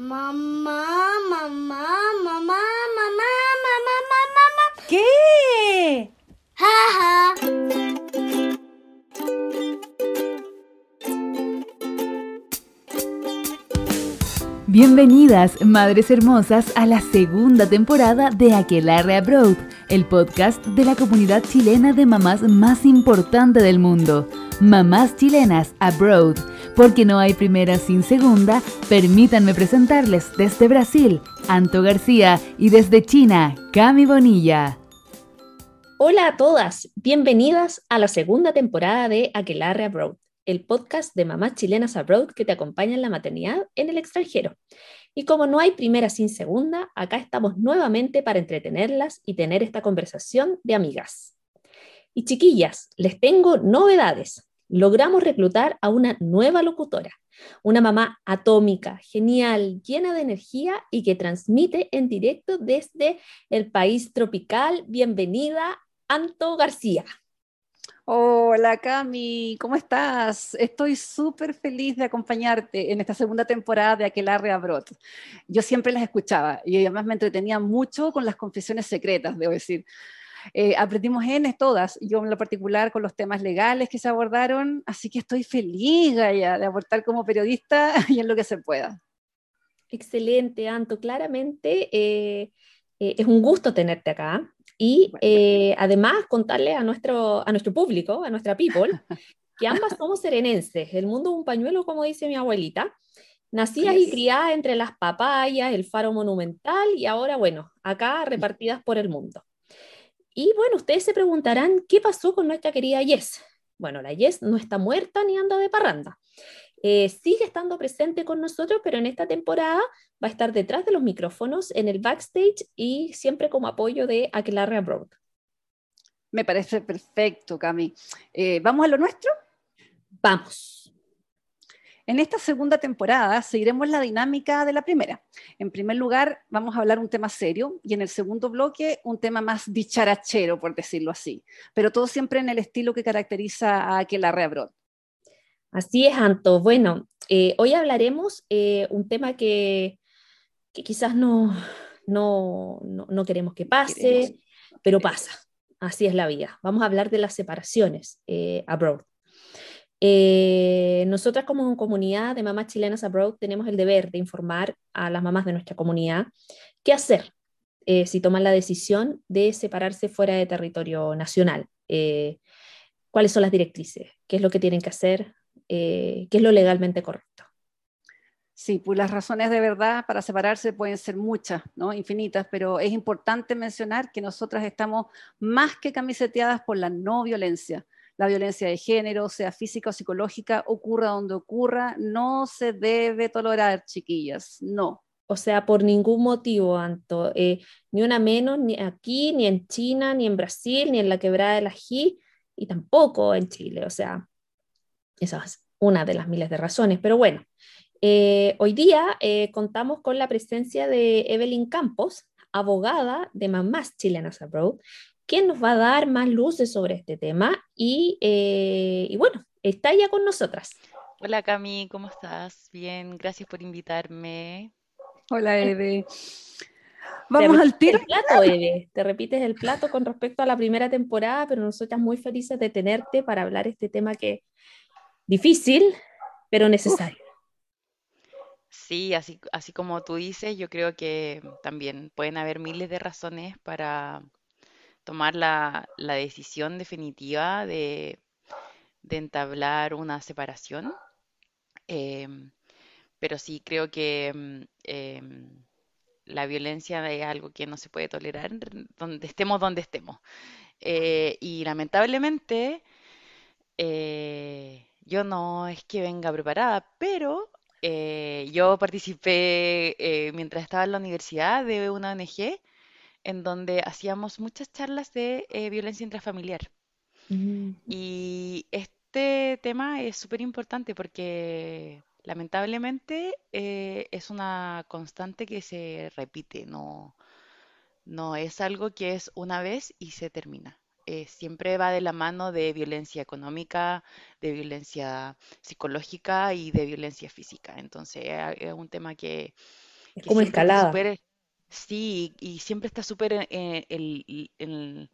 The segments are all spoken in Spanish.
Mamá, mamá, mamá, mamá, mamá, mamá, mamá. ¿Qué? Jaja. Bienvenidas, madres hermosas, a la segunda temporada de Aquelarre Abroad, el podcast de la comunidad chilena de mamás más importante del mundo. Mamás chilenas Abroad, porque no hay primera sin segunda, permítanme presentarles desde Brasil, Anto García, y desde China, Cami Bonilla. Hola a todas, bienvenidas a la segunda temporada de Aquelarre Abroad, el podcast de mamás chilenas abroad que te acompaña en la maternidad en el extranjero. Y como no hay primera sin segunda, acá estamos nuevamente para entretenerlas y tener esta conversación de amigas. Y chiquillas, les tengo novedades. Logramos reclutar a una nueva locutora, una mamá atómica, genial, llena de energía y que transmite en directo desde el país tropical. Bienvenida, Anto García. Hola Cami, ¿cómo estás? Estoy súper feliz de acompañarte en esta segunda temporada de Aquelarre Abroad. Yo siempre las escuchaba y además me entretenía mucho con las confesiones secretas, debo decir. Eh, aprendimos en todas, yo en lo particular con los temas legales que se abordaron, así que estoy feliz de aportar como periodista y en lo que se pueda. Excelente, Anto. Claramente eh, eh, es un gusto tenerte acá. Y eh, además contarle a nuestro, a nuestro público, a nuestra people, que ambas somos serenenses. El mundo es un pañuelo, como dice mi abuelita. Nacidas y criadas entre las papayas, el faro monumental y ahora, bueno, acá repartidas por el mundo. Y bueno, ustedes se preguntarán, ¿qué pasó con nuestra querida Yes? Bueno, la Yes no está muerta ni anda de parranda. Eh, sigue estando presente con nosotros, pero en esta temporada va a estar detrás de los micrófonos, en el backstage y siempre como apoyo de Aquelarre Abroad. Me parece perfecto, Cami. Eh, ¿Vamos a lo nuestro? Vamos. En esta segunda temporada seguiremos la dinámica de la primera. En primer lugar, vamos a hablar un tema serio y en el segundo bloque un tema más dicharachero, por decirlo así, pero todo siempre en el estilo que caracteriza a Aquelarre Abroad. Así es, Anto. Bueno, eh, hoy hablaremos eh, un tema que, que quizás no, no, no, queremos que pase, pero pasa. Así es la vida. Vamos a hablar de las separaciones eh, abroad. Nosotras como comunidad de mamás chilenas abroad tenemos el deber de informar a las mamás de nuestra comunidad qué hacer si toman la decisión de separarse fuera de territorio nacional. cuáles son las directrices, qué es lo que tienen que hacer, eh, qué es lo legalmente correcto. Sí, pues las razones de verdad para separarse pueden ser muchas, ¿no? infinitas, pero es importante mencionar que nosotras estamos más que camiseteadas por la no violencia. La violencia de género, sea física o psicológica, ocurra donde ocurra, no se debe tolerar, chiquillas, no. O sea, por ningún motivo, Anto, eh, ni una menos, ni aquí, ni en China, ni en Brasil, ni en la quebrada de la G, y tampoco en Chile. O sea, esa es una de las miles de razones, pero bueno, eh, hoy día eh, contamos con la presencia de Evelyn Campos, abogada de Mamás Chilenas Abroad, quien nos va a dar más luces sobre este tema y, eh, y bueno, está ya con nosotras. Hola Cami, ¿cómo estás? Bien, gracias por invitarme. Hola Eve. Vamos al tiro. plato, Eve. Te repites el plato con respecto a la primera temporada, pero nosotras muy felices de tenerte para hablar este tema que difícil, pero necesario. Sí, así, así como tú dices, yo creo que también pueden haber miles de razones para tomar la, decisión definitiva de, entablar una separación. Em, pero sí creo que em, em, la violencia es algo que no se puede tolerar donde estemos donde estemos. Eh, y lamentablemente, eh, yo no es que venga preparada, pero eh, yo participé mientras estaba en la universidad de una ONG en donde hacíamos muchas charlas de eh, violencia intrafamiliar. Mm. Y este tema es súper importante porque lamentablemente es una constante que se repite, no, no es algo que es una vez y se termina. Eh, siempre va de la mano de violencia económica, de violencia psicológica y de violencia física. Entonces es un tema que Es que como siempre está escalada. súper, sí, y siempre está súper en, en- el-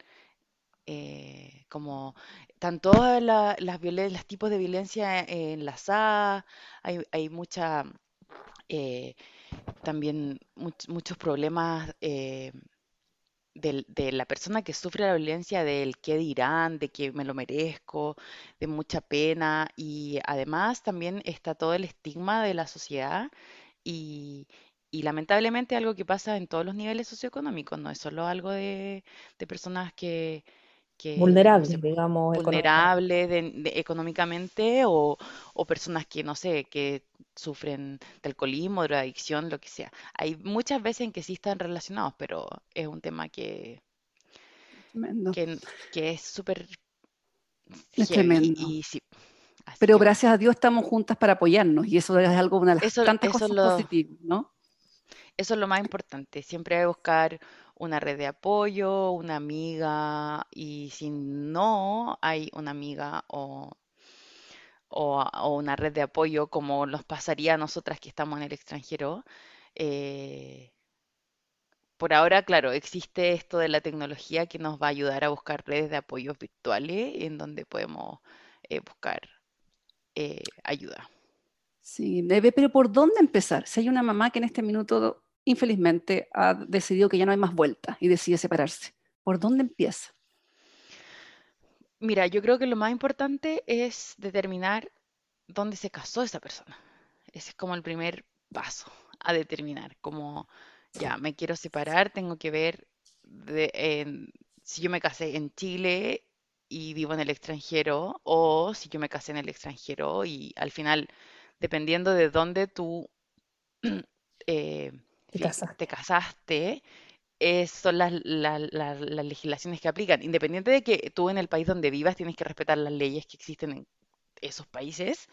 eh, como están todas la- las violen- los tipos de violencia enlazadas, hay, hay mucha, eh, también much- muchos problemas eh, de la persona que sufre la violencia, del qué dirán, de que me lo merezco, de mucha pena y además también está todo el estigma de la sociedad y, y lamentablemente algo que pasa en todos los niveles socioeconómicos, no es solo algo de, de personas que, que, no sé, Vulnerables, digamos, económicamente. vulnerables de- de- económicamente o, o personas que, no sé, que sufren de alcoholismo, drogadicción, lo que sea. Hay muchas veces en que sí están relacionados, pero es un tema que, Tremendo. que, que es súper Es tremendo. y sí. Así Pero que gracias a Dios estamos juntas para apoyarnos y eso es algo, una de las eso, tantas cosas lo, positivas, ¿no? Eso es lo más importante. Siempre hay que buscar una red de apoyo, una amiga, y si no hay una amiga o o, una red de apoyo como nos pasaría a nosotras que estamos en el extranjero. eh, por ahora, claro, existe esto de la tecnología que nos va a ayudar a buscar redes de apoyos virtuales en donde podemos eh, buscar eh, ayuda. Sí, pero ¿por dónde empezar? Si hay una mamá que en este minuto, infelizmente, ha decidido que ya no hay más vuelta y decide separarse, ¿por dónde empieza? Mira, yo creo que lo más importante es determinar dónde se casó esa persona. Ese es como el primer paso a determinar, como ya me quiero separar, tengo que ver de, si yo me casé en Chile y vivo en el extranjero o si yo me casé en el extranjero y al final, dependiendo de dónde tú eh, Te casaste. eh, son las, la- la- las legislaciones que aplican. Independiente de que tú en el país donde vivas tienes que respetar las leyes que existen en esos países,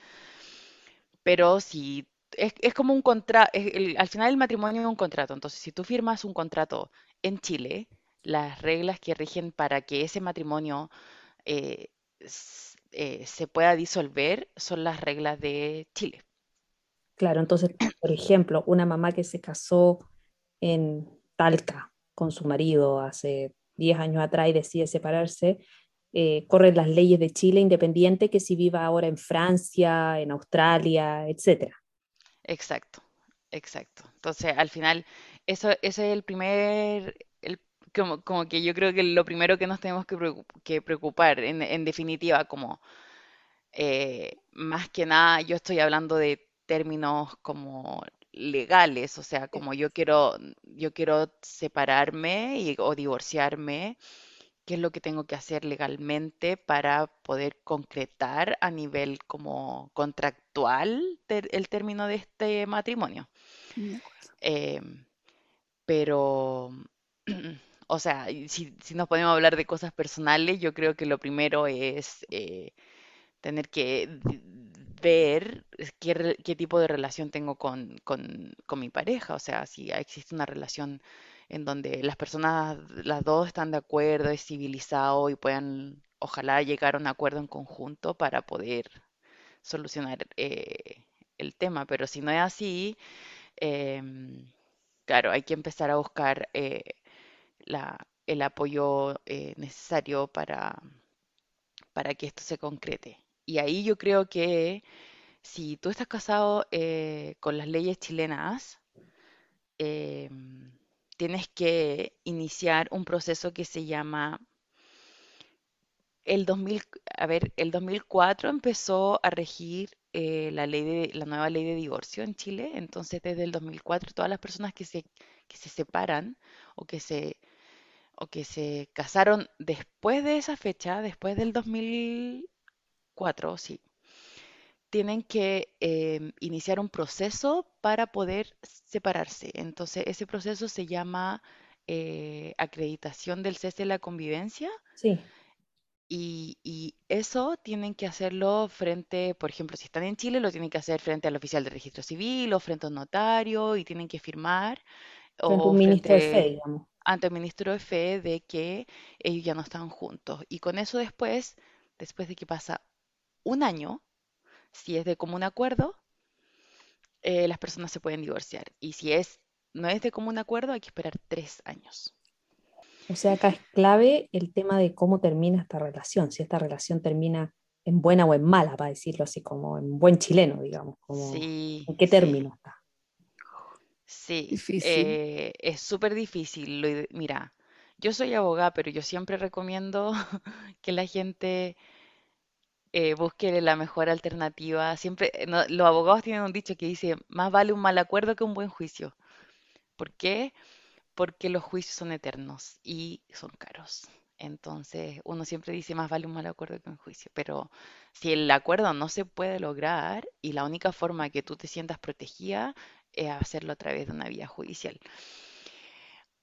pero si es, es como un contrato, al final el matrimonio es un contrato, entonces si tú firmas un contrato en Chile, las reglas que rigen para que ese matrimonio eh, eh, se pueda disolver son las reglas de Chile. Claro, entonces, por ejemplo, una mamá que se casó en Talca con su marido hace 10 años atrás y decide separarse, eh, corren las leyes de Chile independiente que si viva ahora en Francia, en Australia, etcétera. Exacto, exacto. Entonces, al final, eso, es el primer, como, que yo creo que lo primero que nos tenemos que, preocu- que preocupar, en, en definitiva, como eh, más que nada, yo estoy hablando de términos como legales, o sea, como yo quiero, yo quiero separarme y- o divorciarme, ¿qué es lo que tengo que hacer legalmente para poder concretar a nivel como contractual ter- el término de este matrimonio? Acuerdo. Em, pero, o sea, si, si nos podemos hablar de cosas personales, yo creo que lo primero es eh, tener que ver qué, qué tipo de relación tengo con, con, mi pareja. O sea, si existe una relación en donde las personas, las dos están de acuerdo, es civilizado y puedan, ojalá, llegar a un acuerdo en conjunto para poder solucionar eh, el tema. Pero si no es así, em, claro, hay que empezar a buscar eh, el apoyo eh, necesario para para que esto se concrete. Y ahí yo creo que si tú estás casado eh, con las leyes chilenas, eh, tienes que iniciar un proceso que se llama el 2000, a ver, el 2004 empezó a regir eh, la ley de, la nueva ley de divorcio en Chile. Entonces, desde el 2004, todas las personas que se, que se separan o que se, o que se casaron después de esa fecha, después del 2004, sí, tienen que em, iniciar un proceso para poder separarse. Entonces, ese proceso se llama eh, acreditación del cese de la convivencia Sí, y, y eso tienen que hacerlo frente, por ejemplo, si están en Chile, lo tienen que hacer frente al oficial de registro civil o frente a un notario y tienen que firmar frente o un ministro de fe, frente digamos. ante el ministro de fe de que ellos ya no están juntos. Y con eso después, después de que pasa un año, si es de común acuerdo, eh, las personas se pueden divorciar. Y si es no es de común acuerdo, hay que esperar tres años. O sea, acá es clave el tema de cómo termina esta relación, si esta relación termina en buena o en mala, para decirlo así, como en buen chileno, digamos, como Sí, en qué sí, término está. sí. Difícil. eh, es súper difícil. mira, yo soy abogada, pero yo siempre recomiendo que la gente eh, busque la mejor alternativa. Siempre, eh, los abogados tienen un dicho que dice, más vale un mal acuerdo que un buen juicio. ¿Por qué? Porque los juicios son eternos y son caros. Entonces, uno siempre dice, más vale un mal acuerdo que un juicio. Pero si el acuerdo no se puede lograr y la única forma que tú te sientas protegida es hacerlo a través de una vía judicial.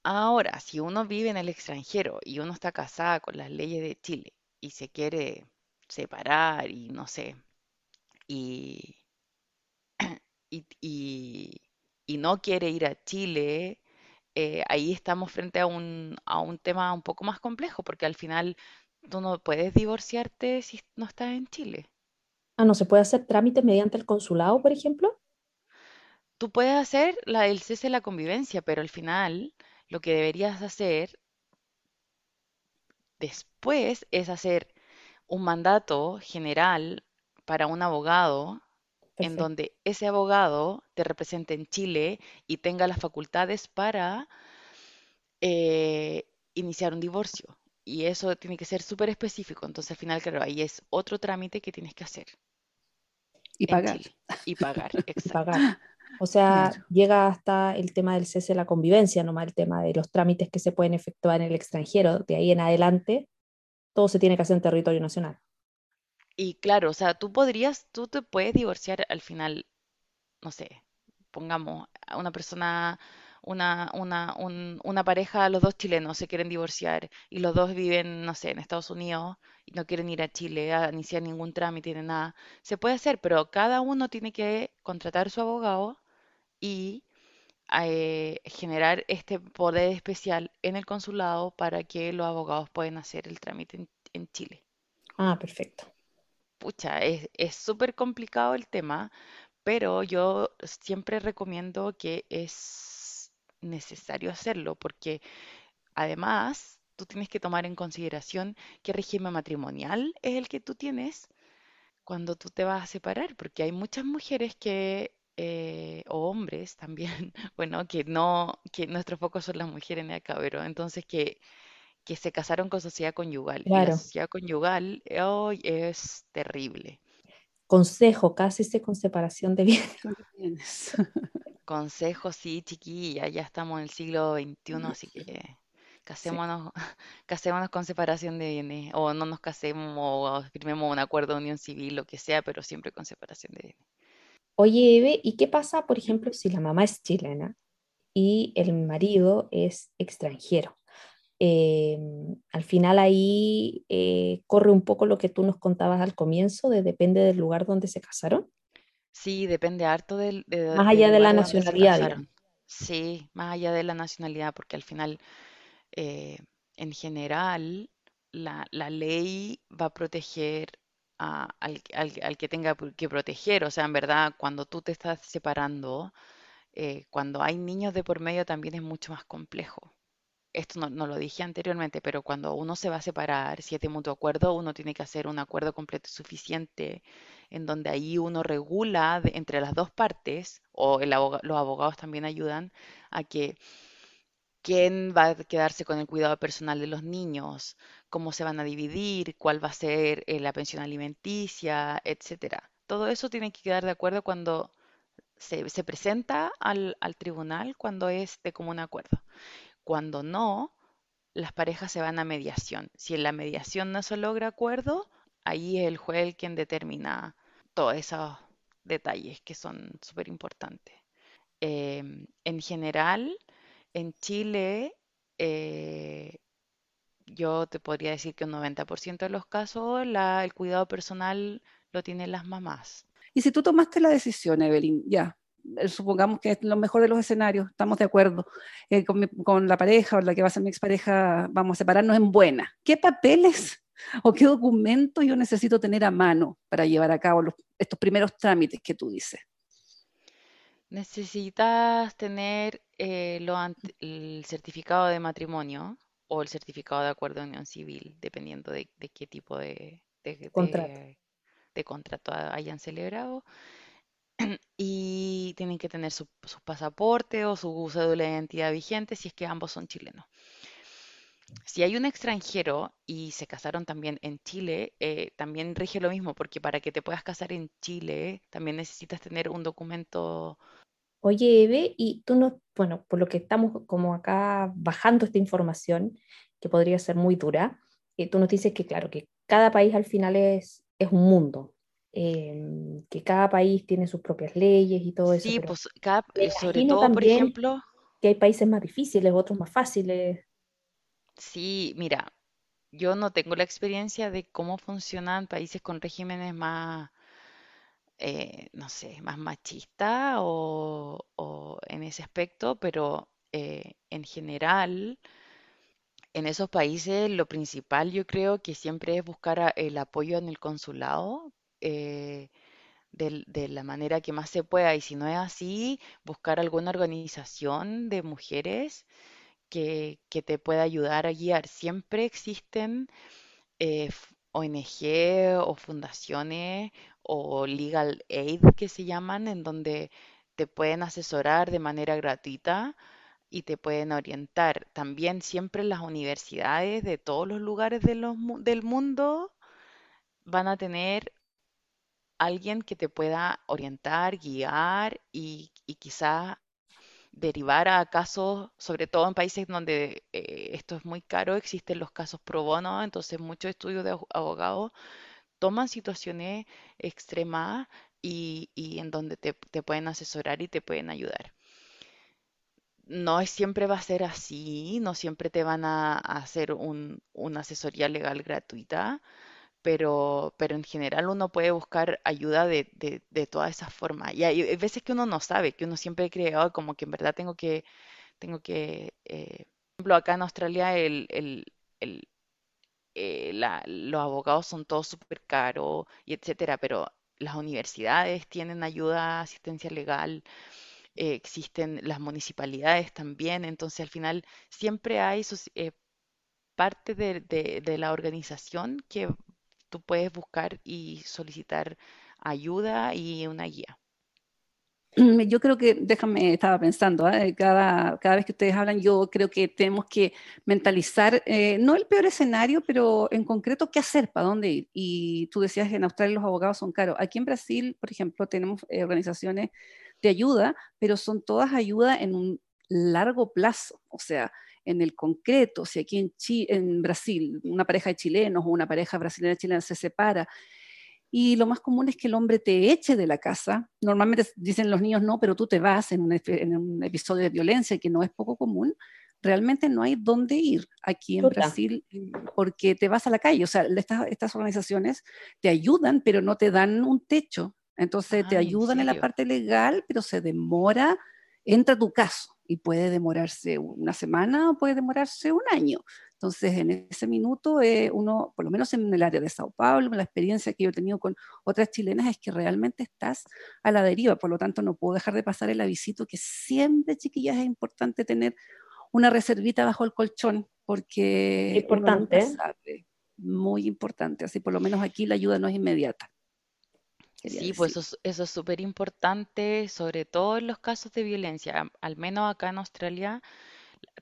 Ahora, si uno vive en el extranjero y uno está casada con las leyes de Chile y se quiere separar y no sé, y, y, y- y no quiere ir a Chile, eh, ahí estamos frente a un, a un tema un poco más complejo, porque al final tú no puedes divorciarte si no estás en Chile. Ah, ¿no se puede hacer trámite mediante el consulado, por ejemplo? Tú puedes hacer la, el cese de la convivencia, pero al final lo que deberías hacer después es hacer un mandato general para un abogado en Perfecto. donde ese abogado te represente en Chile y tenga las facultades para eh, iniciar un divorcio. Y eso tiene que ser súper específico. Entonces, al final, claro, ahí es otro trámite que tienes que hacer Y pagar. Chile y pagar. y Exacto. pagar. O sea, Claro. llega hasta el tema del cese de la convivencia, nomás el tema de los trámites que se pueden efectuar en el extranjero. De ahí en adelante, todo se tiene que hacer en territorio nacional. Y claro, o sea, tú podrías, tú te puedes divorciar al final, no sé, pongamos una persona, una, una, un- una pareja, los dos chilenos se quieren divorciar y los dos viven, no sé, en Estados Unidos y no quieren ir a Chile a iniciar ningún trámite ni nada. Se puede hacer, pero cada uno tiene que contratar su abogado y eh, generar este poder especial en el consulado para que los abogados puedan hacer el trámite en, en Chile. Ah, perfecto. Pucha, es es súper complicado el tema, pero yo siempre recomiendo que es necesario hacerlo, porque además tú tienes que tomar en consideración qué régimen matrimonial es el que tú tienes cuando tú te vas a separar, porque hay muchas mujeres que, eh, o hombres también, bueno, que no, que nuestro foco son las mujeres en acá, pero entonces que, que se casaron con sociedad conyugal, y la Claro. sociedad conyugal hoy es terrible. Consejo, cásese con separación de bienes. Consejos, sí, chiquilla, ya estamos en el siglo XXI, así que casémonos, casémonos con separación de bienes, o no nos casemos, o firmemos un acuerdo de unión civil, lo que sea, pero siempre con separación de bienes. Oye, Eve, ¿y qué pasa, por ejemplo, si la mamá es chilena y el marido es extranjero? Eh, al final ahí eh, corre un poco lo que tú nos contabas al comienzo, de depende del lugar donde se casaron, Sí, depende harto del, de- más del allá de la lugar de se nacionalidad. Sí, más allá de la nacionalidad, porque al final, eh, en general, la, la ley va a proteger a- al, que tenga que proteger. O sea, en verdad, cuando tú te estás separando, eh, cuando hay niños de por medio también es mucho más complejo. Esto no, lo dije anteriormente, pero cuando uno se va a separar, si es de mutuo acuerdo, uno tiene que hacer un acuerdo completo y suficiente, en donde ahí uno regula entre las dos partes, o el los abogados también ayudan a que quién va a quedarse con el cuidado personal de los niños, cómo se van a dividir, cuál va a ser eh, la pensión alimenticia, etcétera. Todo eso tiene que quedar de acuerdo cuando se, se presenta al, al tribunal, cuando es de común acuerdo. Cuando no, las parejas se van a mediación. Si en la mediación no se logra acuerdo, ahí es el juez quien determina todos esos detalles que son súper importantes. Em, en general, en Chile, eh, yo te podría decir que un 90% de los casos la- el cuidado personal lo tienen las mamás. Y si tú tomaste la decisión, Evelyn, ya, eh, supongamos que es lo mejor de los escenarios, estamos de acuerdo, eh, con, mi- con la pareja o la que va a ser mi expareja, vamos a separarnos en buena. ¿Qué papeles o qué documentos yo necesito tener a mano para llevar a cabo los- estos primeros trámites que tú dices? Necesitas tener eh, lo ant- el certificado de matrimonio o el certificado de acuerdo de unión civil, dependiendo de, de qué tipo de, de- Contrato. de- de contrato ha- hayan celebrado. Y tienen que tener su, su pasaporte o su cédula de identidad vigente si es que ambos son chilenos. Si hay un extranjero y se casaron también en Chile, eh, también rige lo mismo, porque para que te puedas casar en Chile, también necesitas tener un documento Oye, Eve, y tú no, bueno, por lo que estamos como acá bajando esta información, que podría ser muy dura, eh, tú nos dices que, claro, que cada país al final es, es un mundo, em, que cada país tiene sus propias leyes y todo eso, Sí, pues cada- eh, sobre todo, por ejemplo, que hay países más difíciles, otros más fáciles. sí, mira, yo no tengo la experiencia de cómo funcionan países con regímenes más, eh, no sé, más machistas o, en ese aspecto, pero eh, en general, en esos países lo principal yo creo que siempre es buscar el apoyo en el consulado. eh, de la manera que más se pueda y si no es así, buscar alguna organización de mujeres que, que te pueda ayudar a guiar. Siempre existen ONG o fundaciones o legal aid que se llaman, en donde te pueden asesorar de manera gratuita y te pueden orientar. También siempre las universidades de todos los lugares del mundo van a tener alguien que te pueda orientar, guiar y, y quizá derivar a casos, sobre todo en países donde eh, esto es muy caro, existen los casos pro bono, entonces muchos estudios de abo- abogados toman situaciones extremas y, en donde te, pueden asesorar y te pueden ayudar. No siempre va a ser así, no siempre te van a, a hacer un- una asesoría legal gratuita, pero, pero en general uno puede buscar ayuda de, de, de todas esas formas. Y hay, veces que uno no sabe, que uno siempre cree, "Oh, como que en verdad tengo que, tengo que, eh, por ejemplo, acá en Australia el, el, el, eh, la- los abogados son todos súper caros y etcétera, pero las universidades tienen ayuda, asistencia legal, eh, existen las municipalidades también, entonces al final siempre hay eh, parte de- de la organización que tú puedes buscar y solicitar ayuda y una guía. Yo creo que, déjame, estaba pensando, ¿ah? cada, cada vez que ustedes hablan, yo creo que tenemos que mentalizar, eh, no el peor escenario, pero en concreto, qué hacer, para dónde ir. Y tú decías que en Australia los abogados son caros. Aquí en Brasil, por ejemplo, tenemos eh, organizaciones de ayuda, pero son todas ayuda en un largo plazo, o sea, en el concreto, si aquí en, Chi- en Brasil una pareja de chilenos o una pareja brasileña chilena se separa y lo más común es que el hombre te eche de la casa. Normalmente dicen los niños no, pero tú te vas en un, en un episodio de violencia que no es poco común. Realmente no hay dónde ir aquí en Chuta. Brasil porque te vas a la calle. O sea, estas, estas organizaciones te ayudan, pero no te dan un techo. Entonces te ¿en ayudan en la serio? parte legal, pero se demora, entra tu caso y puede demorarse una semana o puede demorarse un año. Entonces, en ese minuto, eh, uno, por lo menos en el área de Sao Paulo, la experiencia que yo he tenido con otras chilenas es que realmente estás a la deriva, por lo tanto no puedo dejar de pasar el avisito que siempre, chiquillas, es importante tener una reservita bajo el colchón, porque Importante, uno nunca sabe, muy importante, así por lo menos aquí la ayuda no es inmediata. Quería Sí, pues decir. eso es, eso es súper importante, sobre todo en los casos de violencia. Am- Al menos acá en Australia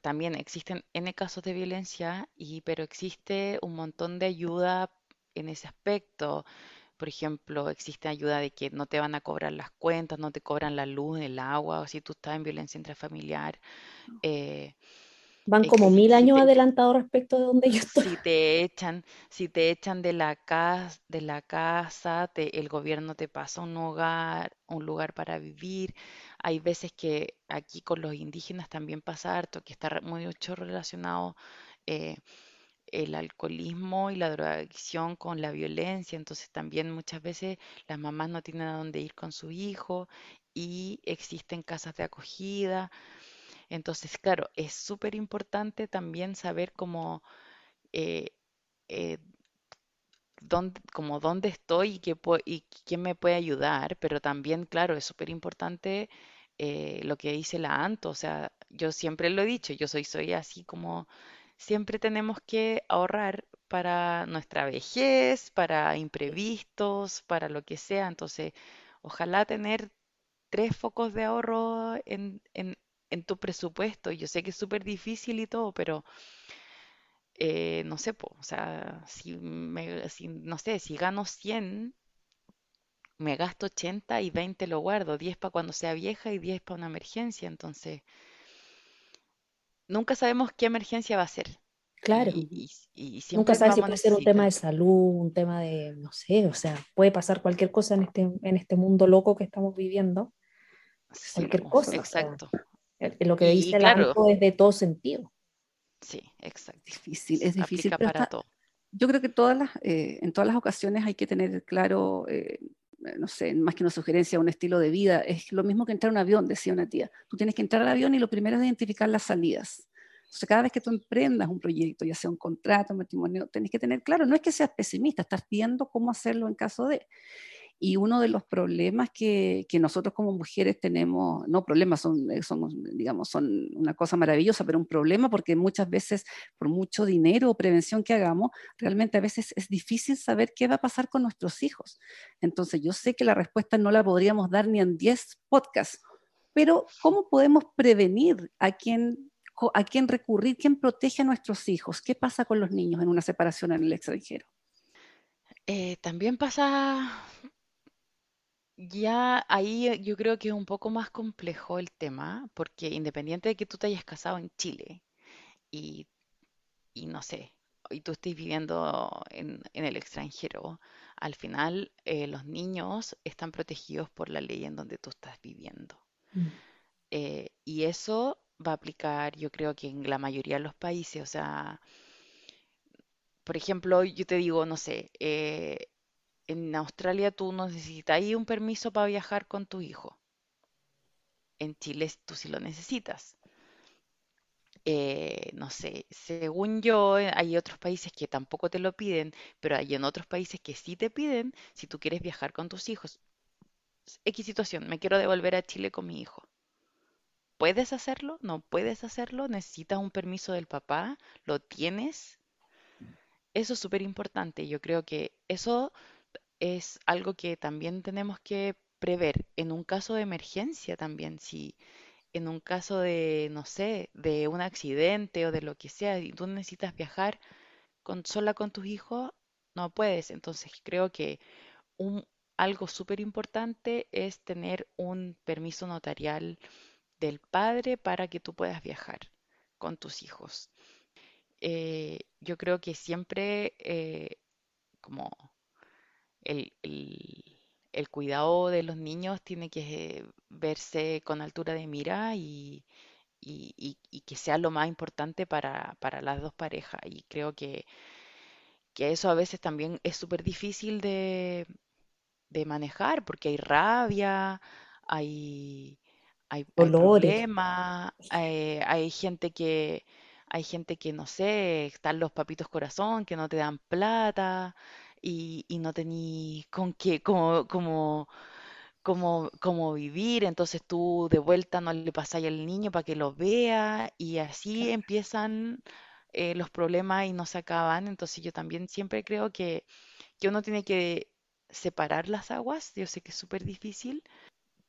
también existen N casos de violencia, y, pero existe un montón de ayuda en ese aspecto. Por ejemplo, existe ayuda de que no te van a cobrar las cuentas, no te cobran la luz, el agua, o si tú estás en violencia intrafamiliar. eh, Van como mil años adelantados respecto de donde yo estoy. si te echan, si te echan de la casa, de la casa, te- el gobierno te pasa un hogar, un lugar para vivir. Hay veces que aquí con los indígenas también pasa harto, que está mucho relacionado eh, el alcoholismo y la drogadicción con la violencia. Entonces también muchas veces las mamás no tienen a dónde ir con su hijo y existen casas de acogida. Entonces, claro, es súper importante también saber cómo eh, eh, dónde, como dónde estoy y, qué y quién me puede ayudar, pero también, claro, es súper importante eh, lo que dice la Anto, o sea, yo siempre lo he dicho, yo soy, soy así como siempre tenemos que ahorrar para nuestra vejez, para imprevistos, para lo que sea. Entonces, ojalá tener tres focos de ahorro en, en, en tu presupuesto. Yo sé que es súper difícil y todo, pero eh, no sé, po, o sea, si, me, si, no sé, si gano 100, me gasto 80 y 20 lo guardo, 10 para cuando sea vieja y 10 para una emergencia. Entonces, nunca sabemos qué emergencia va a ser. Claro. Y, y- y Nunca sabes si puede ser un tema de salud, un tema de, no sé, o sea, puede pasar cualquier cosa en este, en este mundo loco que estamos viviendo, Sí, cualquier cosa, o sea, exacto. Lo que Y, dice claro, ANCO es de todo sentido. sí, exacto. Difícil, es difícil, Aplica pero para está- todo. yo creo que todas las, eh, en todas las ocasiones hay que tener claro, eh, no sé, más que una sugerencia, un estilo de vida. Es lo mismo que entrar a un avión, decía una tía. Tú tienes que entrar al avión y lo primero es identificar las salidas. Entonces, cada vez que tú emprendas un proyecto, ya sea un contrato, un matrimonio, tienes que tener claro, no es que seas pesimista, estás viendo cómo hacerlo en caso de. Y uno de los problemas que, que nosotros como mujeres tenemos, no problemas, son, eh, son, digamos, son una cosa maravillosa, pero un problema porque muchas veces, por mucho dinero o prevención que hagamos, realmente a veces es difícil saber qué va a pasar con nuestros hijos. Entonces, yo sé que la respuesta no la podríamos dar ni en 10 podcasts, pero ¿cómo podemos prevenir a quién, a quién recurrir, quién protege a nuestros hijos? ¿Qué pasa con los niños en una separación en el extranjero? Eh, también pasa, ya ahí eh, yo creo que es un poco más complejo el tema, porque independiente de que tú te hayas casado en Chile y, y no sé, y tú estés viviendo en, en el extranjero, al final eh, los niños están protegidos por la ley en donde tú estás viviendo. Mm. Eh, y eso va a aplicar, yo creo que en la mayoría de los países, o sea, por ejemplo, yo te digo, no sé, eh, en Australia tú no necesitas ahí un permiso para viajar con tu hijo. En Chile tú sí lo necesitas. Eh, no sé, según yo, eh, hay otros países que tampoco te lo piden, pero hay en otros países que sí te piden si tú quieres viajar con tus hijos. X situación, me quiero devolver a Chile con mi hijo. ¿Puedes hacerlo? ¿No puedes hacerlo? ¿Necesitas un permiso del papá? ¿Lo tienes? Eso es súper importante. Yo creo que eso es algo que también tenemos que prever en un caso de emergencia también. Si en un caso de, no sé, de un accidente o de lo que sea, y tú necesitas viajar con, sola con tus hijos, no puedes. Entonces creo que un, algo súper importante es tener un permiso notarial del padre para que tú puedas viajar con tus hijos. Eh, yo creo que siempre eh, como el, el- el cuidado de los niños tiene que verse con altura de mira y, y- y- y que sea lo más importante para, para las dos parejas. Y creo que, que eso a veces también es súper difícil de, de manejar porque hay rabia, hay, hay, hay problemas, hay, hay gente que, hay gente que, no sé, están los papitos corazón que no te dan plata y, y no tení con qué, como, como, como, como vivir, entonces tú de vuelta no le pasas al niño para que lo vea y así empiezan eh, los problemas y no se acaban. Entonces yo también siempre creo que, que uno tiene que separar las aguas. Yo sé que es súper difícil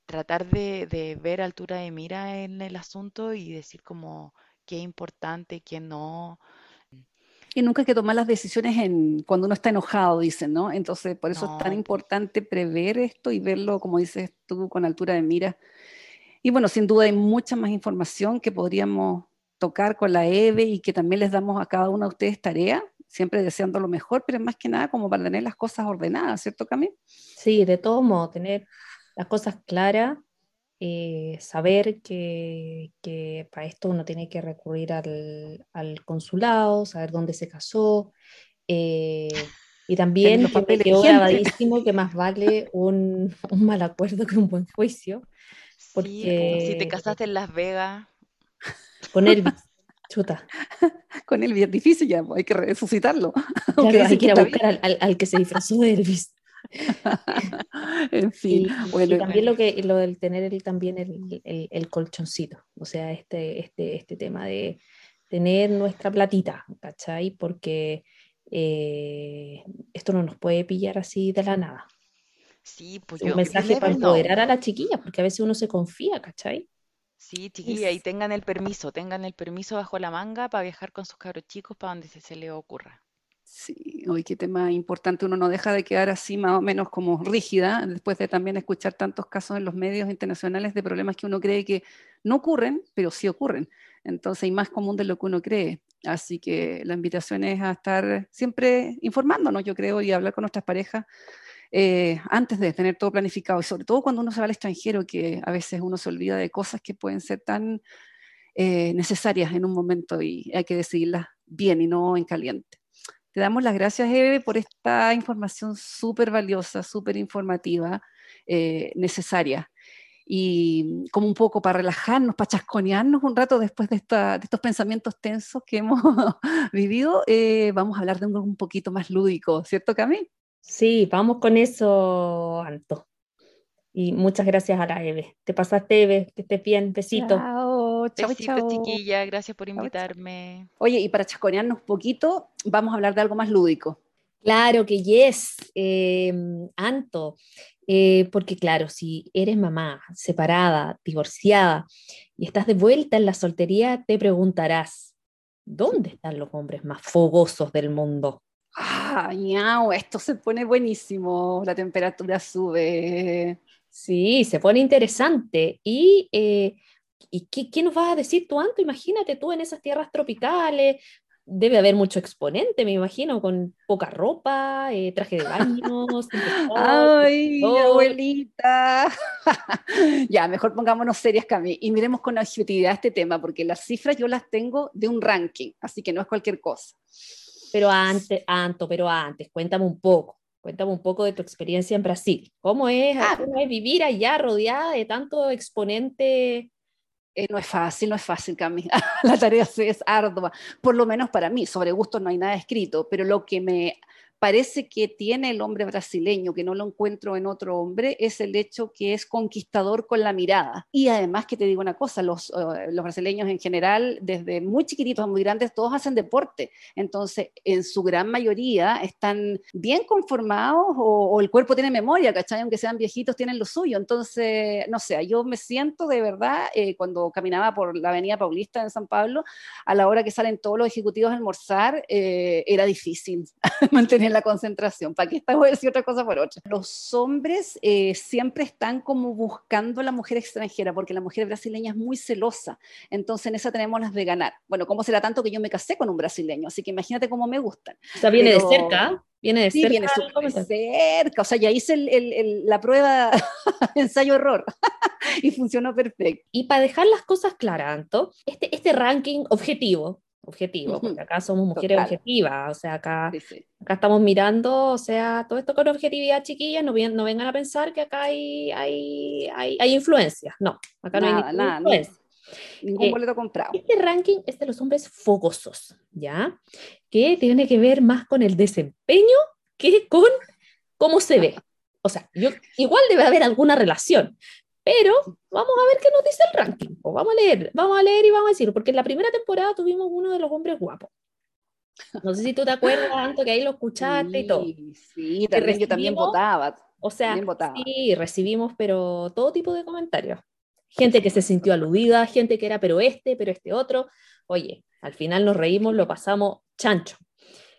tratar de, de ver altura de mira en el asunto y decir como qué es importante, qué no. Y nunca hay que tomar las decisiones en, cuando uno está enojado, dicen, ¿no? Entonces, por eso es tan No, po, importante prever esto y verlo, como dices tú, con altura de mira. Y bueno, sin duda hay mucha más información que podríamos tocar con la EVE y que también les damos a cada uno de ustedes tarea, siempre deseando lo mejor, pero más que nada como para tener las cosas ordenadas, ¿cierto, Cami? Sí, de todo modo, tener las cosas claras, eh, saber que, que para esto uno tiene que recurrir al, al consulado, saber dónde se casó, eh, y también que me quedó grabadísimo que más vale un, un mal acuerdo que un buen juicio, sí, po, si te porque casaste en Las Vegas, con Elvis, chuta, Con él es difícil ya, hay que resucitarlo, aunque claro, hay dicen que que ir a está buscar al, al- al que se disfrazó de Elvis. en fin, Y, bueno, y también lo que lo del tener el, también el, el- el colchoncito, o sea, este, este, este tema de tener nuestra platita, ¿cachai? Porque eh, esto no nos puede pillar así de la nada. Sí, pues Es yo, un you mensaje para empoderar a la chiquilla, porque a veces uno se confía, ¿cachai? Sí, chiquilla, y tengan el permiso, tengan el permiso bajo la manga para viajar con sus cabros chicos para donde se, se les ocurra. Sí, hoy qué tema importante, uno no deja de quedar así más o menos como rígida, después de también escuchar tantos casos en los medios internacionales de problemas que uno cree que no ocurren, pero sí ocurren. Entonces, hay más común de lo que uno cree. Así que la invitación es a estar siempre informándonos, yo creo, y hablar con nuestras parejas eh, antes de tener todo planificado, y sobre todo cuando uno se va al extranjero, que a veces uno se olvida de cosas que pueden ser tan eh, necesarias en un momento y hay que decidirlas bien y no en caliente. Te damos las gracias, Eve, por esta información súper valiosa, súper informativa, eh, necesaria. Y como un poco para relajarnos, para chasconearnos un rato después de, esta- de estos pensamientos tensos que hemos vivido, eh, vamos a hablar de algo un poquito más lúdico, ¿cierto, Cami? Sí, vamos con eso, Anto. Y muchas gracias a la Eve. Te pasaste, Eve, que estés bien, besito. Chao, chao, Besitos, chao. chiquilla, gracias por invitarme. Oye, y para chasconearnos un poquito, vamos a hablar de algo más lúdico. Claro que yes, eh, Anto, eh, porque claro, si eres mamá, separada, divorciada y estás de vuelta en la soltería, te preguntarás, ¿dónde están los hombres más fogosos del mundo? Ah, ñau, esto se pone buenísimo, la temperatura sube. Sí, se pone interesante. ¿Y, eh, ¿y qué, qué nos vas a decir tú, Anto? Imagínate tú en esas tierras tropicales. Debe haber mucho exponente, me imagino, con poca ropa, eh, traje de baño, Ay, abuelita. ya, mejor pongámonos serias, Cami, y miremos con objetividad este tema, porque las cifras yo las tengo de un ranking, así que no es cualquier cosa. Pero antes, Anto, pero antes, cuéntame un poco, cuéntame un poco de tu experiencia en Brasil. ¿Cómo es, Ah. cómo es vivir allá rodeada de tanto exponente? Eh, no es fácil, no es fácil, Cami. La tarea es ardua, por lo menos para mí. Sobre gustos no hay nada escrito, pero lo que me parece que tiene el hombre brasileño, que no lo encuentro en otro hombre, es el hecho que es conquistador con la mirada. Y además que te digo una cosa, los, eh, los brasileños en general, desde muy chiquititos a muy grandes, todos hacen deporte. Entonces, en su gran mayoría están bien conformados o, o el cuerpo tiene memoria, ¿cachai? Aunque sean viejitos, tienen lo suyo. Entonces, no sé, yo me siento de verdad, eh, cuando caminaba por la avenida Paulista en San Pablo, a la hora que salen todos los ejecutivos a almorzar, eh, era difícil mantener la concentración. ¿Para qué estamos decir otra cosa por otra? Los hombres eh, siempre están como buscando a la mujer extranjera, porque la mujer brasileña es muy celosa. Entonces, en esa tenemos las de ganar. Bueno, ¿cómo será tanto que yo me casé con un brasileño? Así que imagínate cómo me gustan. O sea, viene Pero- de cerca, viene de Sí, cerca. viene cerca. O sea, ya hice el- el- el- la prueba ensayo-error y funcionó perfecto. Y para dejar las cosas claras, Anto, este, este ranking objetivo, objetivo, porque acá somos mujeres Total. objetivas, o sea, acá, Sí, sí. acá estamos mirando, o sea, todo esto con objetividad, chiquillas, no, no vengan a pensar que acá hay, hay, hay, hay influencias, no, acá no hay Nada, ninguna nada, influencia. Ningún Eh, boleto comprado. Este ranking es de los hombres fogosos, ¿ya? Que tiene que ver más con el desempeño que con cómo se ve. O sea, yo, igual debe haber alguna relación, pero vamos a ver qué nos dice el ranking. O vamos a leer, vamos a leer y vamos a decir, porque en la primera temporada tuvimos uno de los hombres guapos. No sé si tú te acuerdas, Anto, que ahí lo escuchaste y todo. Sí, sí, también, yo también votaba. O sea, sí, recibimos, pero todo tipo de comentarios. Gente que se sintió aludida, gente que era, pero este, pero este otro. Oye, al final nos reímos, lo pasamos chancho.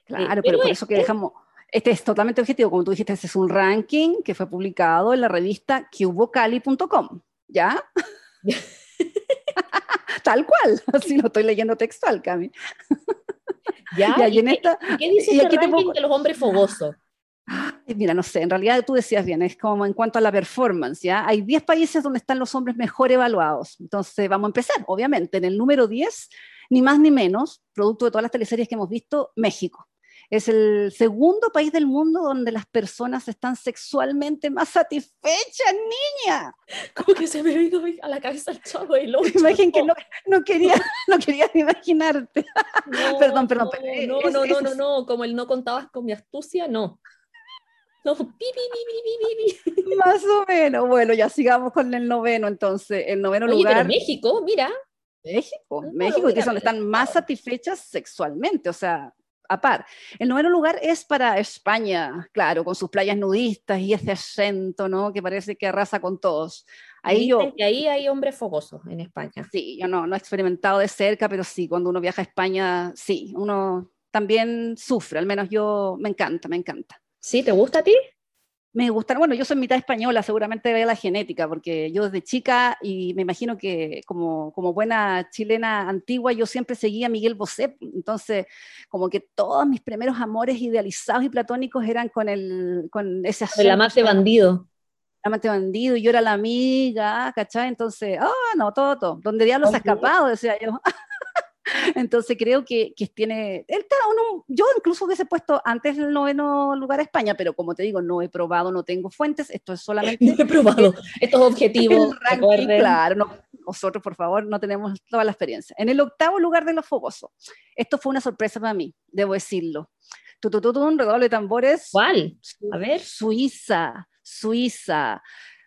Claro, Eh, pero pero por eso que este- dejamos. Este es totalmente objetivo, como tú dijiste, este es un ranking que fue publicado en la revista cubocali.com, ¿ya? Tal cual, así lo estoy leyendo textual, Cami. ¿Ya? Y ¿Y en qué- esta- qué dice y este aquí te ranking pongo- de los hombres fogosos? Mira, no sé, en realidad tú decías bien, es como en cuanto a la performance, ¿ya? Hay 10 países donde están los hombres mejor evaluados. Entonces, vamos a empezar, obviamente. En el número 10, ni más ni menos, producto de todas las teleseries que hemos visto, México. Es el segundo país del mundo donde las personas están sexualmente más satisfechas, niña. Como que se me vino a la cabeza el chavo del ocho. Imagínate que no, no quería, no querías imaginarte. No, perdón, perdón, no, No, es- no, no, no, no, como el no contabas con mi astucia, no. No, pi, pi, pi, pi, pi, pi, pi. Más o menos. Bueno, ya sigamos con el noveno entonces. El noveno Oye, lugar. pero México, mira. México, No, México, lo que es donde están más satisfechas sexualmente, o sea, a par. El noveno lugar es para España, claro, con sus playas nudistas y ese acento, ¿no? Que parece que arrasa con todos. Ahí yo, que ahí hay hombres fogosos en España. sí, yo no, no he experimentado de cerca, pero sí, cuando uno viaja a España, sí, uno también sufre, al menos yo, me encanta, me encanta. ¿Sí? ¿Te gusta a ti? Me gusta, bueno, yo soy mitad española, seguramente vea la genética, porque yo desde chica, y me imagino que como, como buena chilena antigua, yo siempre seguía a Miguel Bosé, entonces como que todos mis primeros amores idealizados y platónicos eran con, el, con ese El acento amante bandido. amante bandido, y yo era la amiga, ¿cachai? Entonces, ah, no, todo, todo, donde diablos ha escapado, decía yo. Entonces creo que, que tiene, él está uno- yo incluso hubiese puesto antes el noveno lugar a España, pero como te digo, no he probado, no tengo fuentes, esto es solamente No he probado estos objetivos. claro, no, nosotros por favor no tenemos toda la experiencia. En el octavo lugar de los fogosos, esto fue una sorpresa para mí, debo decirlo. Tutututun, redoble de tambores. ¿Cuál? A ver. Suiza, Suiza.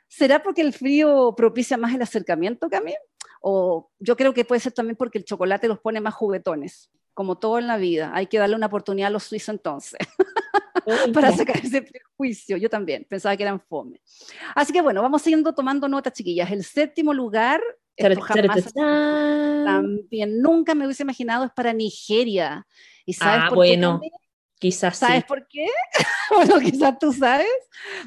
¿Será porque el frío propicia más el acercamiento, Cami? O yo creo que puede ser también porque el chocolate los pone más juguetones, como todo en la vida. Hay que darle una oportunidad a los suizos entonces, para sacar ese prejuicio. Yo también pensaba que eran fome. Así que bueno, vamos siguiendo tomando notas, chiquillas. El séptimo lugar, esto jamás también nunca me hubiese imaginado, es para Nigeria. ¿Y sabes Ah, por bueno. qué? Cami? Quizás sí. ¿Sabes por qué? bueno, quizás tú sabes.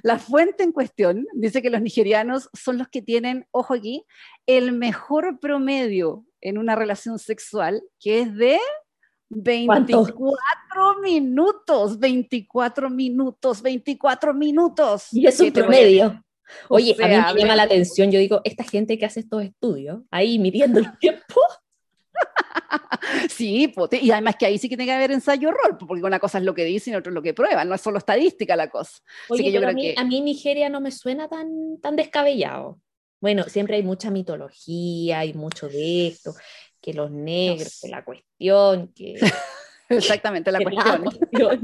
La fuente en cuestión dice que los nigerianos son los que tienen, ojo aquí, el mejor promedio en una relación sexual, que es de 24 minutos, 24 minutos, 24 minutos. Y es un ¿Qué te voy a promedio. Oye, O sea, a mí me a llama la atención, yo digo, esta gente que hace estos estudios, ahí midiendo el tiempo, Sí, y además que ahí sí que tiene que haber ensayo rol, porque una cosa es lo que dicen y otra es lo que prueban, no es solo estadística la cosa. Oye, que yo pero a, mí, que- a mí Nigeria no me suena tan, tan descabellado. Bueno, siempre hay mucha mitología, hay mucho de esto, que los negros, que la cuestión, que, Exactamente la que cuestión. cuestión,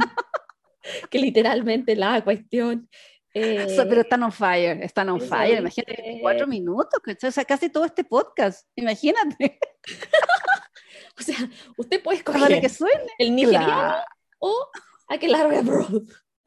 que literalmente la cuestión. eh, pero están on fire, están on fire. ahí Imagínate, que- 24 minutos, o sea, casi todo este podcast. Imagínate, o sea, usted puede escoger que suene. el nigeriano Claro, o aquel árabe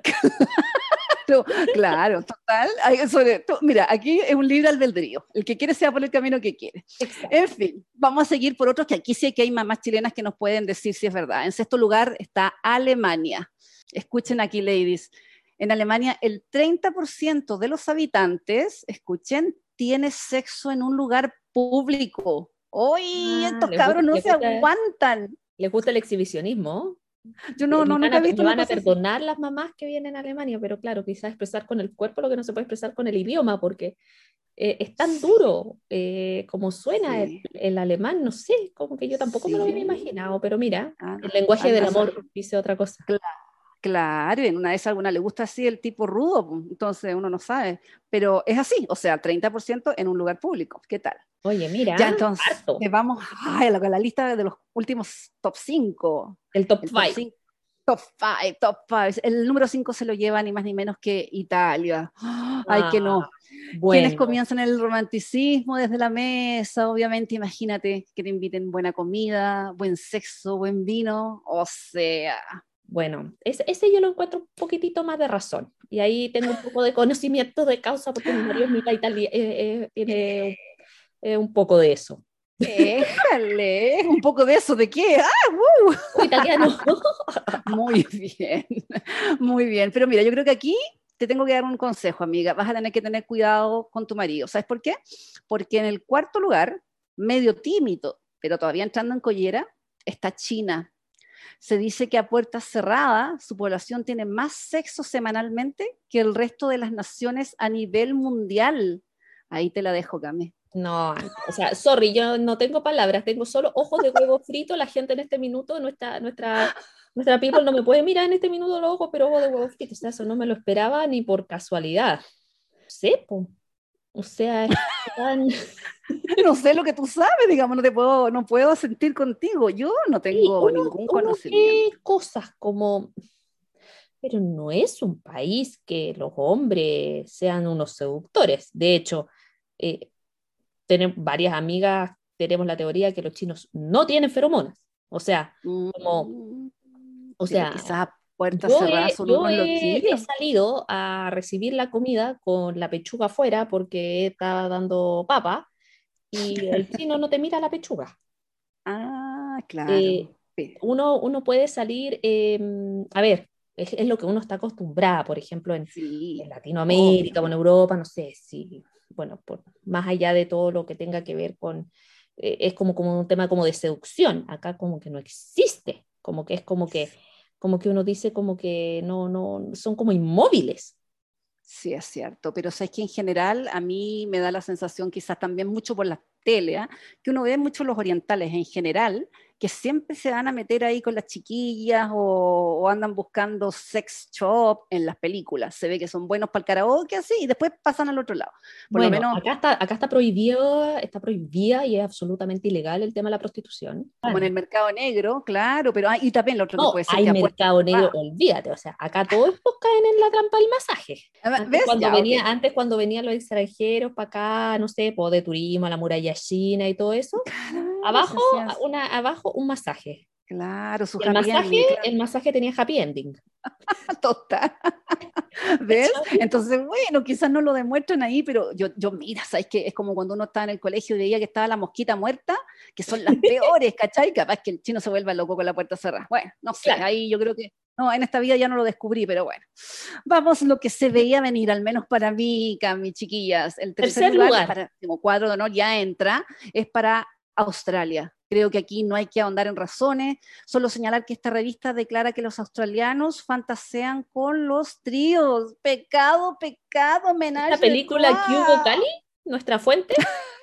claro, total. Sobre mira, aquí es un libre albedrío. El que quiere se va por el camino que quiere. Exacto. En fin, vamos a seguir por otros que aquí sí que hay mamás chilenas que nos pueden decir si es verdad. En sexto lugar está Alemania. Escuchen aquí, ladies. En Alemania, el 30% de los habitantes, escuchen, tiene sexo en un lugar público. ¡Uy! Ah, estos cabros gusta- no se gusta- aguantan. Les gusta el exhibicionismo. Yo no, no, nunca he visto me van a cosa así. perdonar las mamás que vienen a Alemania, pero claro, quizás expresar con el cuerpo lo que no se puede expresar con el idioma, porque eh, es tan duro eh, como suena Sí. el, el alemán, no sé, como que yo tampoco me lo Sí. imaginado, pero mira, Ah, el lenguaje del amor dice otra cosa. Claro, y en una de esas a alguna le gusta así el tipo rudo, entonces uno no sabe. Pero es así, o sea, 30% en un lugar público. ¿Qué tal? Oye, mira, ya entonces, harto. vamos ay, a la, a la lista de los últimos top 5. el top El top 5. 5. Top 5, top 5. El número 5 se lo lleva ni más ni menos que Italia. Ay, que no. Quienes Bueno, comienzan el romanticismo desde la mesa, obviamente, imagínate que te inviten buena comida, buen sexo, buen vino, o sea, bueno, ese, ese yo lo encuentro un poquitito más de razón. Y ahí tengo un poco de conocimiento de causa porque mi marido es mitad itali- eh, eh, tiene eh, un poco de eso. Déjale, un poco de eso, ¿de qué? ¡Ah, uh! Italiano. Muy bien, muy bien. Pero mira, yo creo que aquí te tengo que dar un consejo, amiga. Vas a tener que tener cuidado con tu marido. ¿Sabes por qué? Porque en el cuarto lugar, medio tímido, pero todavía entrando en collera, está China. Se dice que a puertas cerradas su población tiene más sexo semanalmente que el resto de las naciones a nivel mundial. Ahí te la dejo, Cami. No, o sea, sorry, yo no tengo palabras, tengo solo ojos de huevo frito. La gente en este minuto, nuestra, nuestra, nuestra people no me puede mirar en este minuto los ojos, pero ojos de huevo frito. O sea, eso no me lo esperaba ni por casualidad. No sé, po. O sea, es tan... No sé lo que tú sabes, digamos, no te puedo, no puedo sentir contigo. Yo no tengo uno- ningún conocimiento. cosas como pero no es un país que los hombres sean unos seductores. De hecho, eh, tenemos varias amigas, tenemos la teoría que los chinos no tienen feromonas. O sea, como, Mm, o pero sea, quizás puertas yo cerradas he, yo he- he salido a recibir la comida con la pechuga afuera porque estaba dando papa y el chino no te mira la pechuga. Ah, claro. Eh, uno, uno puede salir, eh, a ver, es, es lo que uno está acostumbrada, por ejemplo, en, Sí, en Latinoamérica o en. Europa, no sé si, bueno, por, más allá de todo lo que tenga que ver con, eh, es como, como un tema como de seducción, acá como que no existe, como que es como que, como que uno dice como que no, no, son como inmóviles. Sí, es cierto, pero sabes que en general a mí me da la sensación, quizás también mucho por la tele, ¿ah? que uno ve mucho los orientales en general, que siempre se van a meter ahí con las chiquillas o, o andan buscando sex shop en las películas. Se ve que son buenos para el karaoke, así, y después pasan al otro lado. Por Bueno, lo menos, acá está, acá está prohibido, está prohibida y es absolutamente ilegal el tema de la prostitución. como en el mercado negro, claro, pero hay, y también lo otro que No, puede ser hay que apuesta- mercado negro, Ah. olvídate, o sea, acá todos estos caen en la trampa del masaje. Ah, Antes ¿Ves? cuando, Ya, venía, ok. antes cuando venían los extranjeros para acá, no sé, po, de turismo, a la muralla china y todo eso, Claro, abajo, una, abajo un masaje. claro, su el masaje, ending, claro. el masaje tenía happy ending. Total. ¿Ves? Entonces, bueno, quizás no lo demuestran ahí, pero yo, yo mira, ¿sabes qué? Es como cuando uno estaba en el colegio y veía que estaba la mosquita muerta, que son las peores, ¿cachai? Capaz que el chino se vuelva loco con la puerta cerrada. Bueno, no sé, Claro. ahí yo creo que, no, en esta vida ya no lo descubrí, pero bueno. Vamos, lo que se veía venir, al menos para mí, mis chiquillas. El tercer, Tercer lugar, lugar. para como cuadro de honor ya entra, es para Australia. Creo que aquí no hay que ahondar en razones, solo señalar que esta revista declara que los australianos fantasean con los tríos. Pecado, pecado, menage La película que hubo. Cali, nuestra fuente,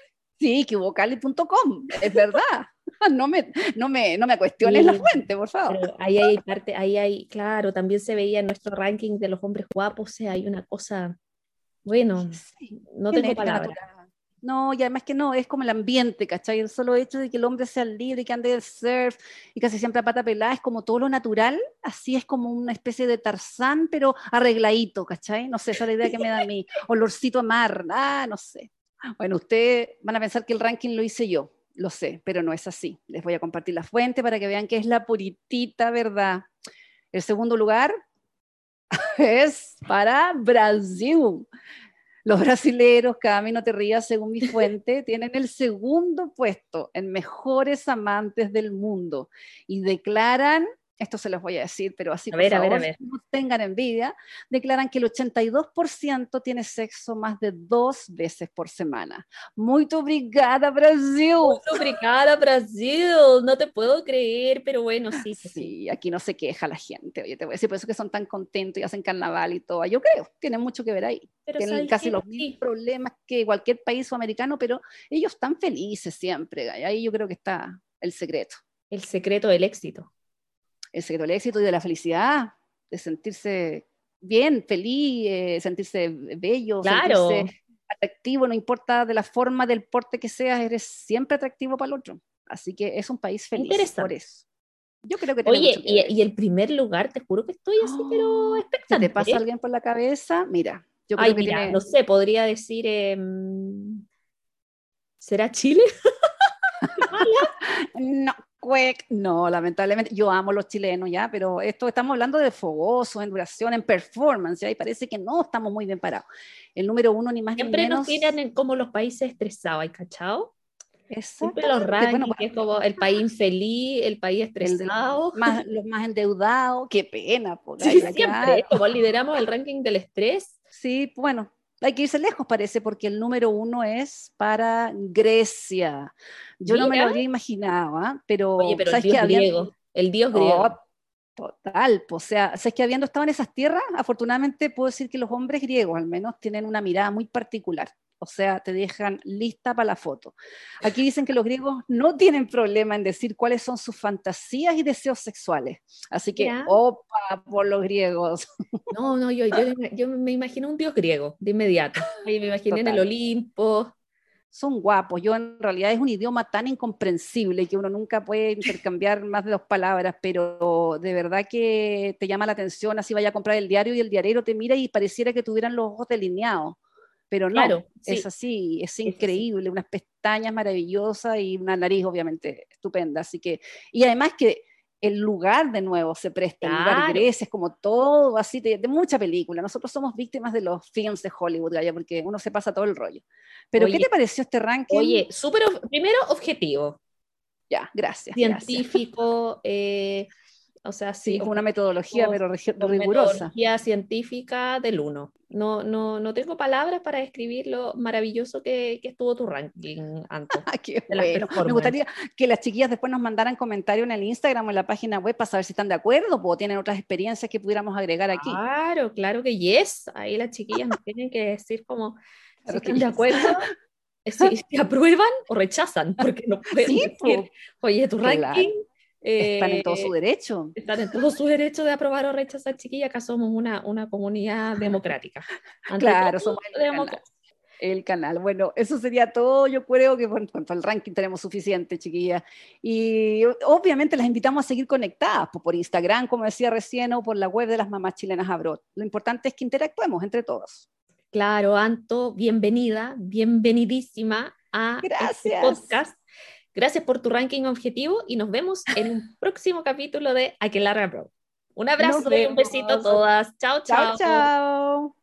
Sí, cubocali.com, es verdad. No me, no me, no me cuestiones la fuente, por favor. pero ahí hay parte, ahí hay, claro, también se veía en nuestro ranking de los hombres guapos, o sea, hay una cosa, bueno, Sí, no tengo palabras. No, y además que no, es como el ambiente, ¿cachai? El solo hecho de que el hombre sea libre, que ande de surf y casi siempre a pata pelada, es como todo lo natural, así es como una especie de tarzán, pero arregladito, ¿cachai? No sé, esa es la idea que me da a mí. Olorcito a mar, ah, no sé. Bueno, ustedes van a pensar que el ranking lo hice yo, lo sé, pero no es así. Les voy a compartir la fuente para que vean que es la puritita verdad. El segundo lugar es para Brasil. Los brasileros, Cami, no te rías, según mi fuente, tienen el segundo puesto en mejores amantes del mundo y declaran, esto se los voy a decir, pero así A por ver, a ver, a favor, ver. no tengan envidia, declaran que el 82% tiene sexo más de dos veces por semana. Muy obrigada, Brasil. Obrigada, Brasil, no te puedo creer, pero bueno, sí, sí, sí. Aquí no se queja la gente, oye, te voy a decir, por eso que son tan contentos y hacen carnaval y todo. Yo creo, tiene mucho que ver ahí. Pero Tienen ¿sabes casi qué? los mismos problemas que cualquier país americano, pero ellos están felices siempre. y Ahí yo creo que está el secreto. El secreto del éxito. El secreto del éxito y de la felicidad, de sentirse bien, feliz, eh, sentirse bello, Claro. sentirse atractivo, no importa de la forma del porte que seas, eres siempre atractivo para el otro. Así que es un país feliz por eso. Yo creo que Oye, mucho que y, y el primer lugar, te juro que estoy así, pero ¿Se expectante. te pasa alguien por la cabeza? Mira, yo creo Ay, que mira, tiene... no sé, podría decir, em, ¿será Chile? No, cuec, no, lamentablemente. Yo amo los chilenos, ya, pero esto estamos hablando de fogoso, en duración, en performance, ya, y parece que no estamos muy bien parados. El número uno, ni más Siempre ni menos. nos tiran en como los países estresados, ¿hay cachado? Siempre los rankings, bueno, que es como el país infeliz, el país el estresado. más, los más endeudados, qué pena. por Sí, siempre, claro. como lideramos el ranking del estrés. Sí, bueno, hay que irse lejos, parece, porque el número uno es para Grecia. Yo no me lo habría imaginado, ¿ah? pero, Oye, pero el ¿sabes dios qué? Habían- griego, el dios griego. Oh, total, o sea, sabes que habiendo estado en esas tierras, afortunadamente puedo decir que los hombres griegos al menos tienen una mirada muy particular. O sea, te dejan lista para la foto. Aquí dicen que los griegos no tienen problema en decir cuáles son sus fantasías y deseos sexuales. Así que, Ya. opa, por los griegos. No, no, yo, yo, yo me imagino un dios griego, de inmediato. Ahí me imaginé en el Total. Olimpo, son guapos. Yo en realidad es un idioma tan incomprensible que uno nunca puede intercambiar más de dos palabras, pero de verdad que te llama la atención, así vaya a comprar el diario y el diario te mira y pareciera que tuvieran los ojos delineados. Pero no, Claro, es sí. así, es increíble, unas pestañas maravillosas y una nariz obviamente estupenda. Así que, y además que el lugar de nuevo se presta, el lugar. Grecia, es como todo así, de, de mucha película. Nosotros somos víctimas de los films de Hollywood, Gaya, porque uno se pasa todo el rollo. Pero, Oye, ¿qué te pareció este ranking? Oye, súper, primero objetivo, ya, gracias. gracias. científico, eh, o sea, Sí, con una metodología pero rigurosa. metodología científica del uno. No, no, no tengo palabras para describir lo maravilloso que, que estuvo tu ranking, Anto. Ah, de bueno. Me gustaría que las chiquillas después nos mandaran comentarios en el Instagram o en la página web para saber si están de acuerdo o tienen otras experiencias que pudiéramos agregar aquí. Claro, claro que yes. Ahí las chiquillas nos tienen que decir como si Claro que están de yes. acuerdo, eh, si, si aprueban o rechazan, porque no pueden Sí, decir, oye, tu Claro. Están en todo su eh, derecho. están en todo su derecho de aprobar o rechazar, chiquilla, acá somos una, una comunidad democrática. Ante Claro, todo, somos el canal. El canal. Bueno, eso sería todo. Yo creo que bueno, en cuanto al ranking tenemos suficiente, chiquillas. Y obviamente las invitamos a seguir conectadas por Instagram, como decía recién, o por la web de las mamás chilenas Abroad. Lo importante es que interactuemos entre todos. Claro, Anto, bienvenida, bienvenidísima a este Gracias. podcast. Gracias por tu ranking objetivo y nos vemos en un próximo capítulo de Aquelarre Bro. Un abrazo y un besito a todas. Chao, Chao, chao. chao.